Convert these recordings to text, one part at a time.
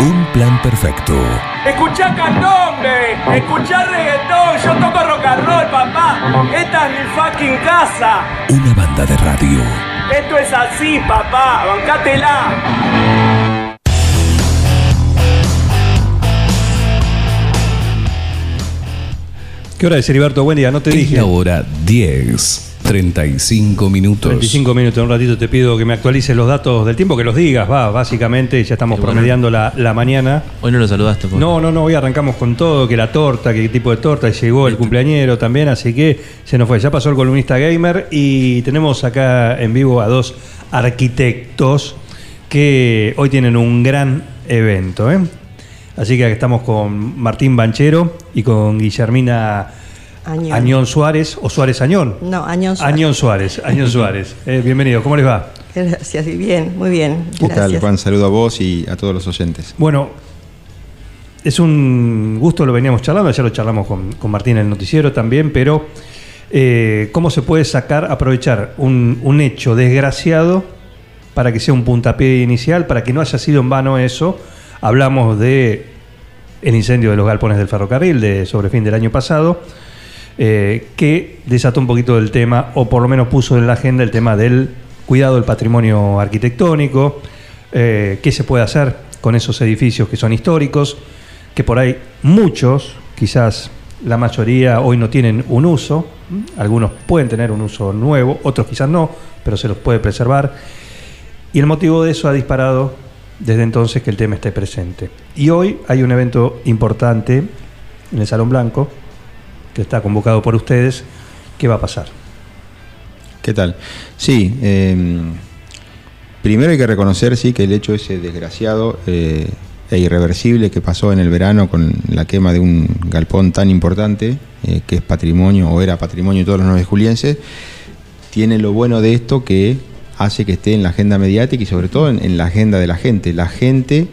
Un plan perfecto. Escuchá candombe, escuchá reggaetón, yo toco rock and roll, papá. Esta es mi fucking casa. Una banda de radio. Esto es así, papá, bancátela. ¿Qué hora es, Heriberto? Buen día, no te Es dije. la hora 10, 35 minutos. 35 minutos, un ratito te pido que me actualices los datos del tiempo, que los digas, va, básicamente, ya estamos bueno. promediando la, la mañana. Hoy no lo saludaste, por No, no, no, hoy arrancamos con todo, que la torta, qué tipo de torta, y llegó el cumpleañero también, así que se nos fue. Ya pasó el columnista gamer y tenemos acá en vivo a dos arquitectos que hoy tienen un gran evento. ¿eh? Así que acá estamos con Martín Banchero y con Guillermina Añón. Añón Suárez, o Suárez Añón. No, Añón Suárez. Añón Suárez, Añón Suárez. Eh, bienvenido, ¿cómo les va? Gracias, y bien, muy bien. ¿Qué tal, gracias. Juan? Saludo a vos y a todos los oyentes. Bueno, es un gusto, lo veníamos charlando, ya lo charlamos con, con Martín en el noticiero también, pero eh, ¿cómo se puede sacar, aprovechar un, un hecho desgraciado para que sea un puntapié inicial, para que no haya sido en vano eso? Hablamos de el incendio de los galpones del ferrocarril de sobre fin del año pasado, eh, que desató un poquito del tema, o por lo menos puso en la agenda el tema del cuidado del patrimonio arquitectónico, eh, qué se puede hacer con esos edificios que son históricos, que por ahí muchos, quizás la mayoría hoy no tienen un uso, algunos pueden tener un uso nuevo, otros quizás no, pero se los puede preservar. Y el motivo de eso ha disparado desde entonces que el tema esté presente. Y hoy hay un evento importante en el Salón Blanco, que está convocado por ustedes. ¿Qué va a pasar? ¿Qué tal? Sí, eh, primero hay que reconocer sí que el hecho ese desgraciado eh, e irreversible que pasó en el verano con la quema de un galpón tan importante, eh, que es patrimonio o era patrimonio de todos los nueve julienses, tiene lo bueno de esto que hace que esté en la agenda mediática y sobre todo en la agenda de la gente. La gente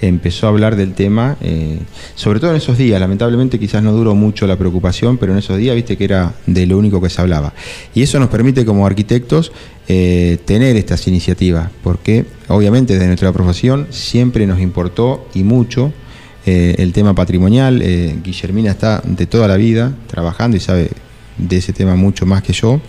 empezó a hablar del tema, eh, sobre todo en esos días, lamentablemente quizás no duró mucho la preocupación, pero en esos días viste que era de lo único que se hablaba. Y eso nos permite como arquitectos eh, tener estas iniciativas, porque obviamente desde nuestra profesión siempre nos importó y mucho eh, el tema patrimonial. Guillermina está de toda la vida trabajando y sabe de ese tema mucho más que yo.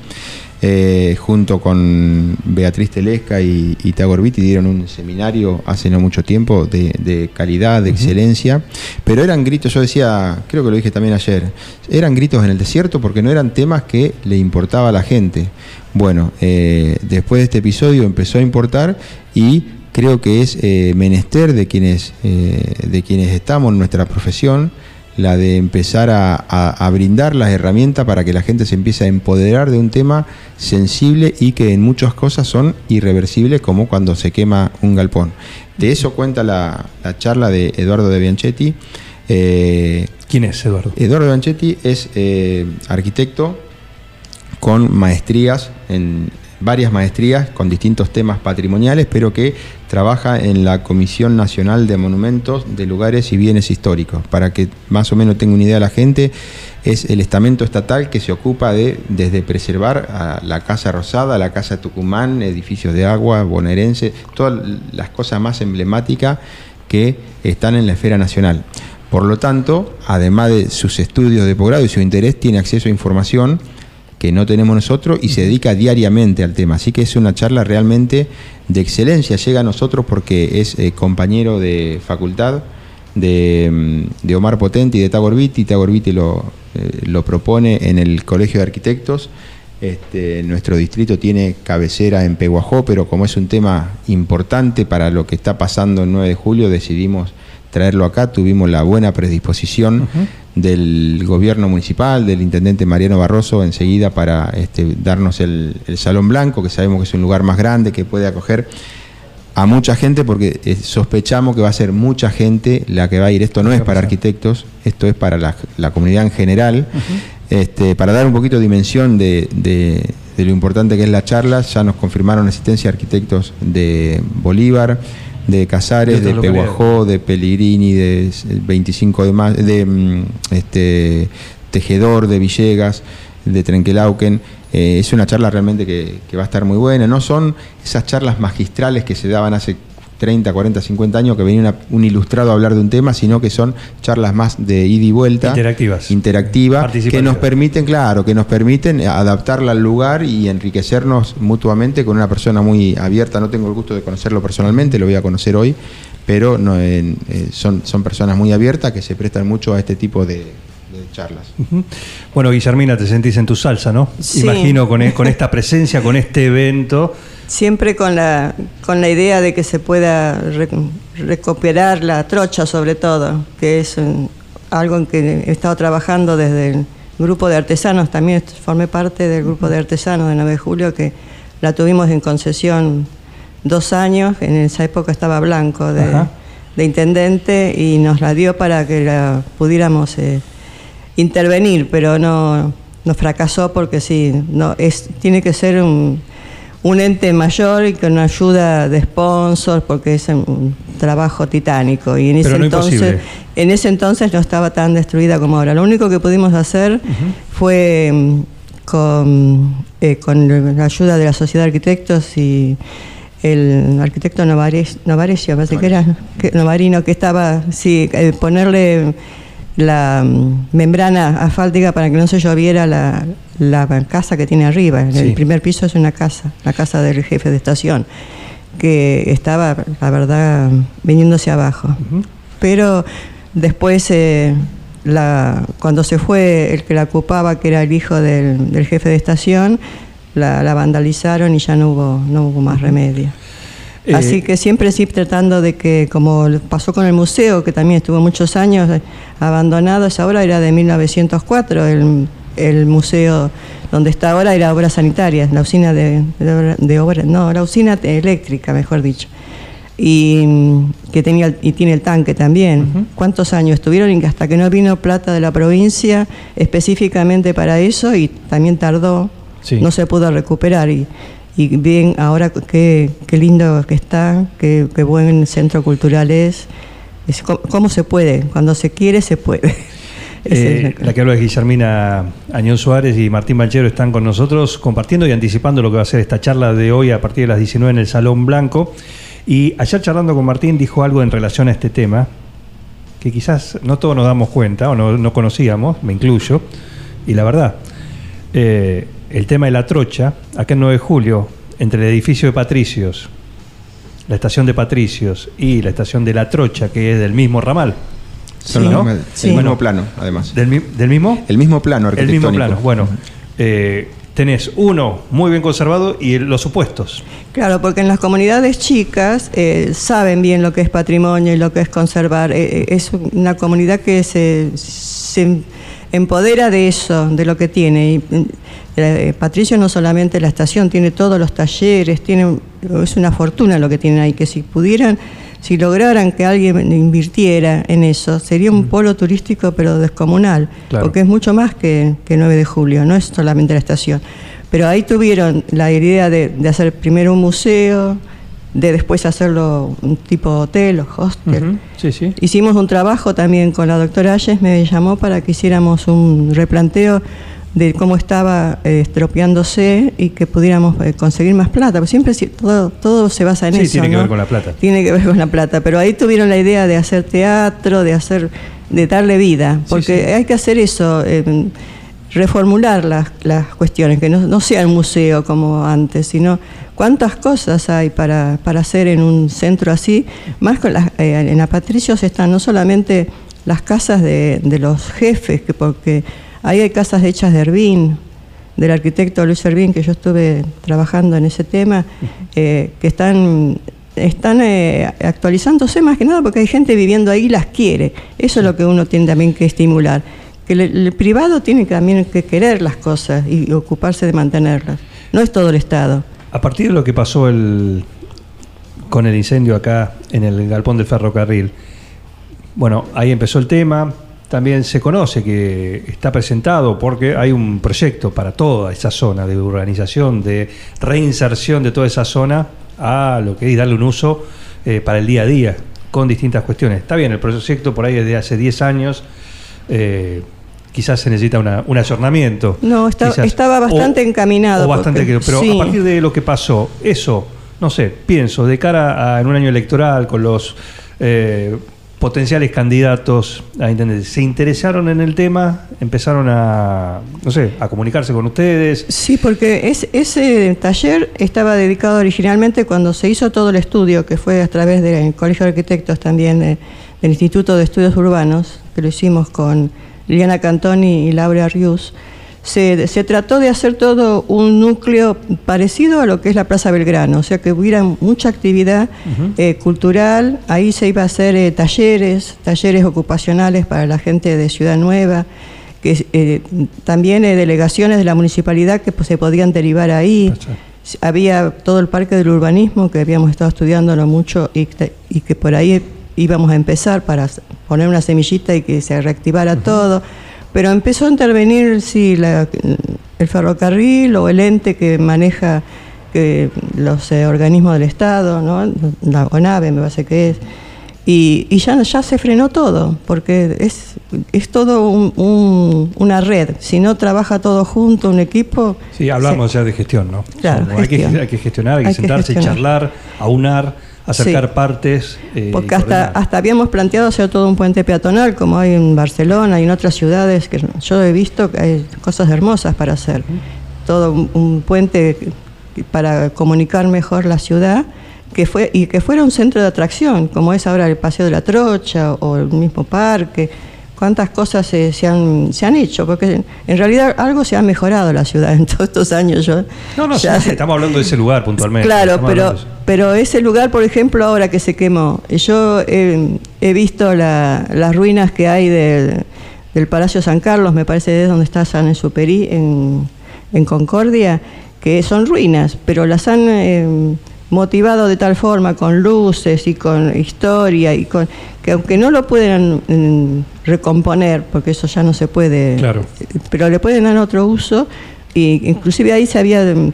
Eh, junto con Beatriz Telesca y, y Tagor Vitti dieron un seminario hace no mucho tiempo de, de calidad, de excelencia, pero eran gritos, yo decía, creo que lo dije también ayer, eran gritos en el desierto porque no eran temas que le importaba a la gente. Bueno, eh, después de este episodio empezó a importar y creo que es eh, menester de quienes, de quienes estamos en nuestra profesión, la de empezar a, a- a brindar las herramientas para que la gente se empiece a empoderar de un tema sensible y que en muchas cosas son irreversibles, como cuando se quema un galpón. De eso cuenta la, la charla de Eduardo de Bianchetti. Eh, ¿Quién es, Eduardo? Eduardo Bianchetti es eh, arquitecto con maestrías, en varias maestrías con distintos temas patrimoniales, pero que trabaja en la Comisión Nacional de Monumentos de Lugares y Bienes Históricos. Para que más o menos tenga una idea la gente, es el estamento estatal que se ocupa de desde preservar a la Casa Rosada, la Casa Tucumán, edificios de agua, bonaerense, todas las cosas más emblemáticas que están en la esfera nacional. Por lo tanto, además de sus estudios de posgrado y su interés, tiene acceso a información que no tenemos nosotros y se dedica diariamente al tema. Así que es una charla realmente de excelencia. Llega a nosotros porque es eh, compañero de facultad de, mm, de Omar Potente y de Tagor Vitti. Tagor Vitti lo, eh, lo propone en el Colegio de Arquitectos. Este, nuestro distrito tiene cabecera en Peguajó, pero como es un tema importante para lo que está pasando el 9 de julio, decidimos traerlo acá. Tuvimos la buena predisposición del gobierno municipal, del intendente Mariano Barroso, enseguida para este, darnos el, el Salón Blanco, que sabemos que es un lugar más grande, que puede acoger a mucha gente, porque eh, sospechamos que va a ser mucha gente la que va a ir. Esto no es para arquitectos, esto es para la, la comunidad en general. este, para dar un poquito de dimensión de, de- de lo importante que es la charla, ya nos confirmaron asistencia arquitectos de Bolívar, de Casares, De. Peguajó, de Pellegrini, de s- 25 de más, de mm, este, Tejedor, de Villegas, de Trenquelauquen. Eh, es una charla realmente que, que va a estar muy buena. No son esas charlas magistrales que se daban hace 30, 40, 50 años que venía una- un ilustrado a hablar de un tema, sino que son charlas más de ida y vuelta. Interactivas. Interactivas, que nos permiten, claro, que nos permiten adaptarla al lugar y enriquecernos mutuamente con una persona muy abierta. No tengo el gusto de conocerlo personalmente, lo voy a conocer hoy, pero no, en- eh, son, son personas muy abiertas que se prestan mucho a este tipo de, charlas. Bueno, Guillermina, te sentís en tu salsa, ¿no? Sí. Imagino con, e- con esta presencia, con este evento. Siempre con la, con la idea de que se pueda re- recuperar la trocha sobre todo, que es algo en que he estado trabajando desde el grupo de artesanos, también formé parte del grupo de artesanos de 9 de julio, que la tuvimos en concesión dos años, en esa época estaba Blanco de intendente y nos la dio para que la pudiéramos eh, intervenir, pero no, no fracasó porque sí, no, es, tiene que ser un, un ente mayor y con ayuda de sponsors porque es un trabajo titánico y en ese no entonces imposible. en ese entonces no estaba tan destruida como ahora. Lo único que pudimos hacer fue mm, con, eh, con la ayuda de la Sociedad de Arquitectos y el arquitecto Novares, Novaresio, parece que era, que, Novarino, que estaba, sí, eh, ponerle la mm, membrana asfáltica para que no se lloviera la, la casa que tiene arriba. Sí. El primer piso es una casa, la casa del jefe de estación, que estaba, la verdad, viniéndose abajo. Pero después, eh, la, cuando se fue el que la ocupaba, que era el hijo del, del jefe de estación, la, la vandalizaron y ya no hubo, no hubo más remedio. Eh, Así que siempre sí tratando de que, como pasó con el museo, que también estuvo muchos años eh, abandonado, esa obra era de 1904, el, el museo donde está ahora era obras sanitarias, la usina de, de, de obra- no, la usina eléctrica, mejor dicho. Y que tenía y tiene el tanque también. ¿Cuántos años estuvieron hasta que no vino plata de la provincia específicamente para eso y también tardó, Sí. no se pudo recuperar y, y bien ahora qué, qué lindo que está, qué, qué buen centro cultural es. ¿Cómo se puede? Cuando se quiere, se puede. Eh, la- la que habla es Guillermina Añón Suárez y Martín Banchero están con nosotros compartiendo y anticipando lo que va a ser esta charla de hoy a partir de las 19 en el Salón Blanco. Y ayer charlando con Martín dijo algo en relación a este tema que quizás no todos nos damos cuenta o no, no conocíamos, me incluyo. Y la verdad, eh, el tema de la trocha, acá en 9 de julio, entre el edificio de Patricios, la estación de Patricios y la estación de la trocha, que es del mismo ramal, Son Sí. ¿no? mismos- Sí. el mismo plano, además. del, mi- del mismo... El mismo plano El arquitectónico. mismo plano. Bueno, eh, tenés uno muy bien conservado y el- los opuestos. Claro, porque en las comunidades chicas eh, saben bien lo que es patrimonio y lo que es conservar. Eh, eh, es una comunidad que se, se empodera de eso, de lo que tiene. Y, mm, eh, Patricio no solamente la estación, tiene todos los talleres, tiene, es una fortuna lo que tienen ahí, que si pudieran, si lograran que alguien invirtiera en eso, sería un polo turístico pero descomunal, Claro. porque es mucho más que, que 9 de julio, no es solamente la estación. Pero ahí tuvieron la idea de, de hacer primero un museo, de después hacerlo un tipo hotel o hostel. Sí, sí. Hicimos un trabajo también con la doctora Ayes, me llamó para que hiciéramos un replanteo de cómo estaba eh, estropeándose y que pudiéramos eh, conseguir más plata. Porque siempre si- todo, todo se basa en Sí, eso. tiene que ¿no? ver con la plata. Tiene que ver con la plata. Pero ahí tuvieron la idea de hacer teatro, de hacer, de darle vida. Porque sí. hay que hacer eso. eh, reformular las, las cuestiones, que no, no sea un museo como antes, sino cuántas cosas hay para, para hacer en un centro así. Más con las, eh, en la Patricios están no solamente las casas de, los jefes, que porque ahí hay casas hechas de Herbín, del arquitecto Luis Herbín, que yo estuve trabajando en ese tema, eh, que están están eh, actualizándose más que nada porque hay gente viviendo ahí y las quiere. Eso es lo que uno tiene también que estimular. Que el, privado tiene también que querer las cosas y ocuparse de mantenerlas. No es todo el Estado. A partir de lo que pasó el, con el incendio acá en el galpón del ferrocarril, bueno, ahí empezó el tema. También se conoce que está presentado porque hay un proyecto para toda esa zona de urbanización, de reinserción de toda esa zona a lo que es darle un uso eh, para el día a día, con distintas cuestiones. Está bien, el proyecto por ahí desde hace 10 años, eh, quizás se necesita una- un ayornamiento. No, está- estaba bastante encaminado, O bastante porque- que- pero sí. a partir de lo que pasó, eso no sé, pienso, de cara a en un año electoral, con los eh, potenciales candidatos a intendente, ¿se interesaron en el tema? ¿Empezaron a, no sé, a comunicarse con ustedes? Sí, porque es- ese taller estaba dedicado originalmente cuando se hizo todo el estudio, que fue a través del Colegio de Arquitectos también, eh, del Instituto de Estudios Urbanos, que lo hicimos con Liliana Cantoni y Laura Rius. Se, se trató de hacer todo un núcleo parecido a lo que es la Plaza Belgrano, o sea que hubiera mucha actividad eh, cultural, ahí se iba a hacer eh, talleres, talleres ocupacionales para la gente de Ciudad Nueva, que eh, también delegaciones de la municipalidad que pues, se podían derivar ahí. Había todo el parque del urbanismo que habíamos estado estudiándolo mucho y, que- y que por ahí íbamos a empezar para poner una semillita y que se reactivara todo. Pero empezó a intervenir sí, la- el ferrocarril o el ente que maneja que los eh, organismos del Estado, ¿no? la ONAVE me parece que es. Y, y ya, ya se frenó todo, porque es, es todo un- un- una red. Si no trabaja todo junto, un equipo. Sí, hablamos ya de gestión, ¿no? Claro, hay, que, hay que gestionar, hay que Hay que sentarse, gestionar. charlar, aunar, acercar Sí. partes. eh, Porque hasta, hasta habíamos planteado hacer todo un puente peatonal, como hay en Barcelona y en otras ciudades, que yo he visto que hay cosas hermosas para hacer. Todo un, un puente para comunicar mejor la ciudad que fue, y que fuera un centro de atracción, como es ahora el Paseo de la Trocha o el mismo parque. Cuántas cosas se, se han, se han hecho, porque en realidad algo se ha mejorado la ciudad en todos estos años. Yo, No, no, sí, ya- sí, estamos hablando de ese lugar puntualmente. Claro, pero, pero ese lugar, por ejemplo, ahora que se quemó, yo he, he visto la- las ruinas que hay del, del Palacio San Carlos, me parece es donde está San Exupéry, en, en Concordia, que son ruinas, pero las han eh, motivado de tal forma, con luces y con historia, y con que aunque no lo puedan mm, recomponer, porque eso ya no se puede, Claro. pero le pueden dar otro uso y inclusive ahí se había mm,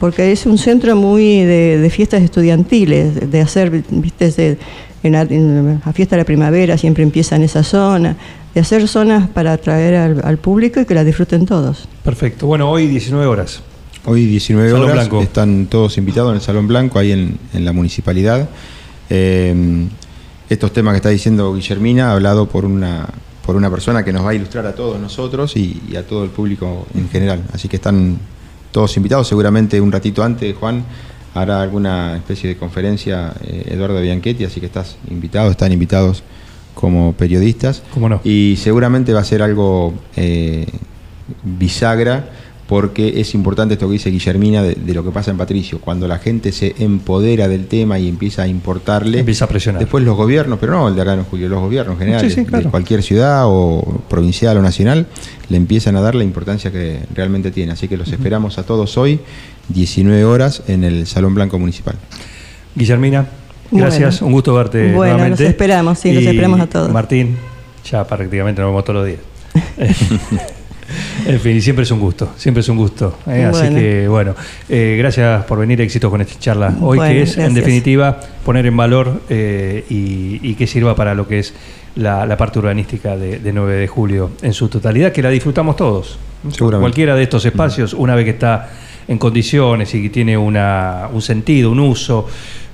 porque es un centro muy de, de fiestas estudiantiles de- de hacer viste de- en la, en la fiesta de la primavera siempre empieza en esa zona de hacer zonas para atraer al, al público y que la disfruten todos Perfecto. Bueno, hoy 19 horas. Hoy 19 Salón horas, Blanco. están todos invitados en el Salón Blanco, ahí en, en la municipalidad. Eh, estos temas que está diciendo Guillermina, hablado por una, por una persona que nos va a ilustrar a todos nosotros y, y a todo el público en general. Así que están todos invitados, seguramente un ratito antes, Juan, hará alguna especie de conferencia eh, Eduardo Bianchetti, así que estás invitado, están invitados como periodistas. ¿Cómo no? Y seguramente va a ser algo eh, bisagra porque es importante esto que dice Guillermina de, de lo que pasa en Patricio. Cuando la gente se empodera del tema y empieza a importarle, Empieza a presionar. después los gobiernos, pero no el de acá en Julio, los gobiernos en general, Sí, sí, claro. de cualquier ciudad o provincial o nacional, le empiezan a dar la importancia que realmente tiene. Así que los esperamos a todos hoy, 19 horas, en el Salón Blanco Municipal. Guillermina, gracias, Bueno. un gusto verte Bueno, nuevamente. los esperamos, sí, los esperamos a todos. Martín, ya prácticamente nos vemos todos los días. en fin, y siempre es un gusto, siempre es un gusto. ¿eh? Así que, bueno, eh, gracias por venir, éxitos con esta charla hoy, Bueno, que es, en definitiva, poner en valor eh, y, y que sirva para lo que es la, la parte urbanística de, de 9 de julio en su totalidad, que la disfrutamos todos. Seguramente. Cualquiera de estos espacios, una vez que está en condiciones y que tiene una, un sentido, un uso,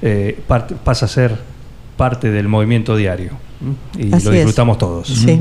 eh, part- pasa a ser parte del movimiento diario. Y Así lo es. disfrutamos todos. sí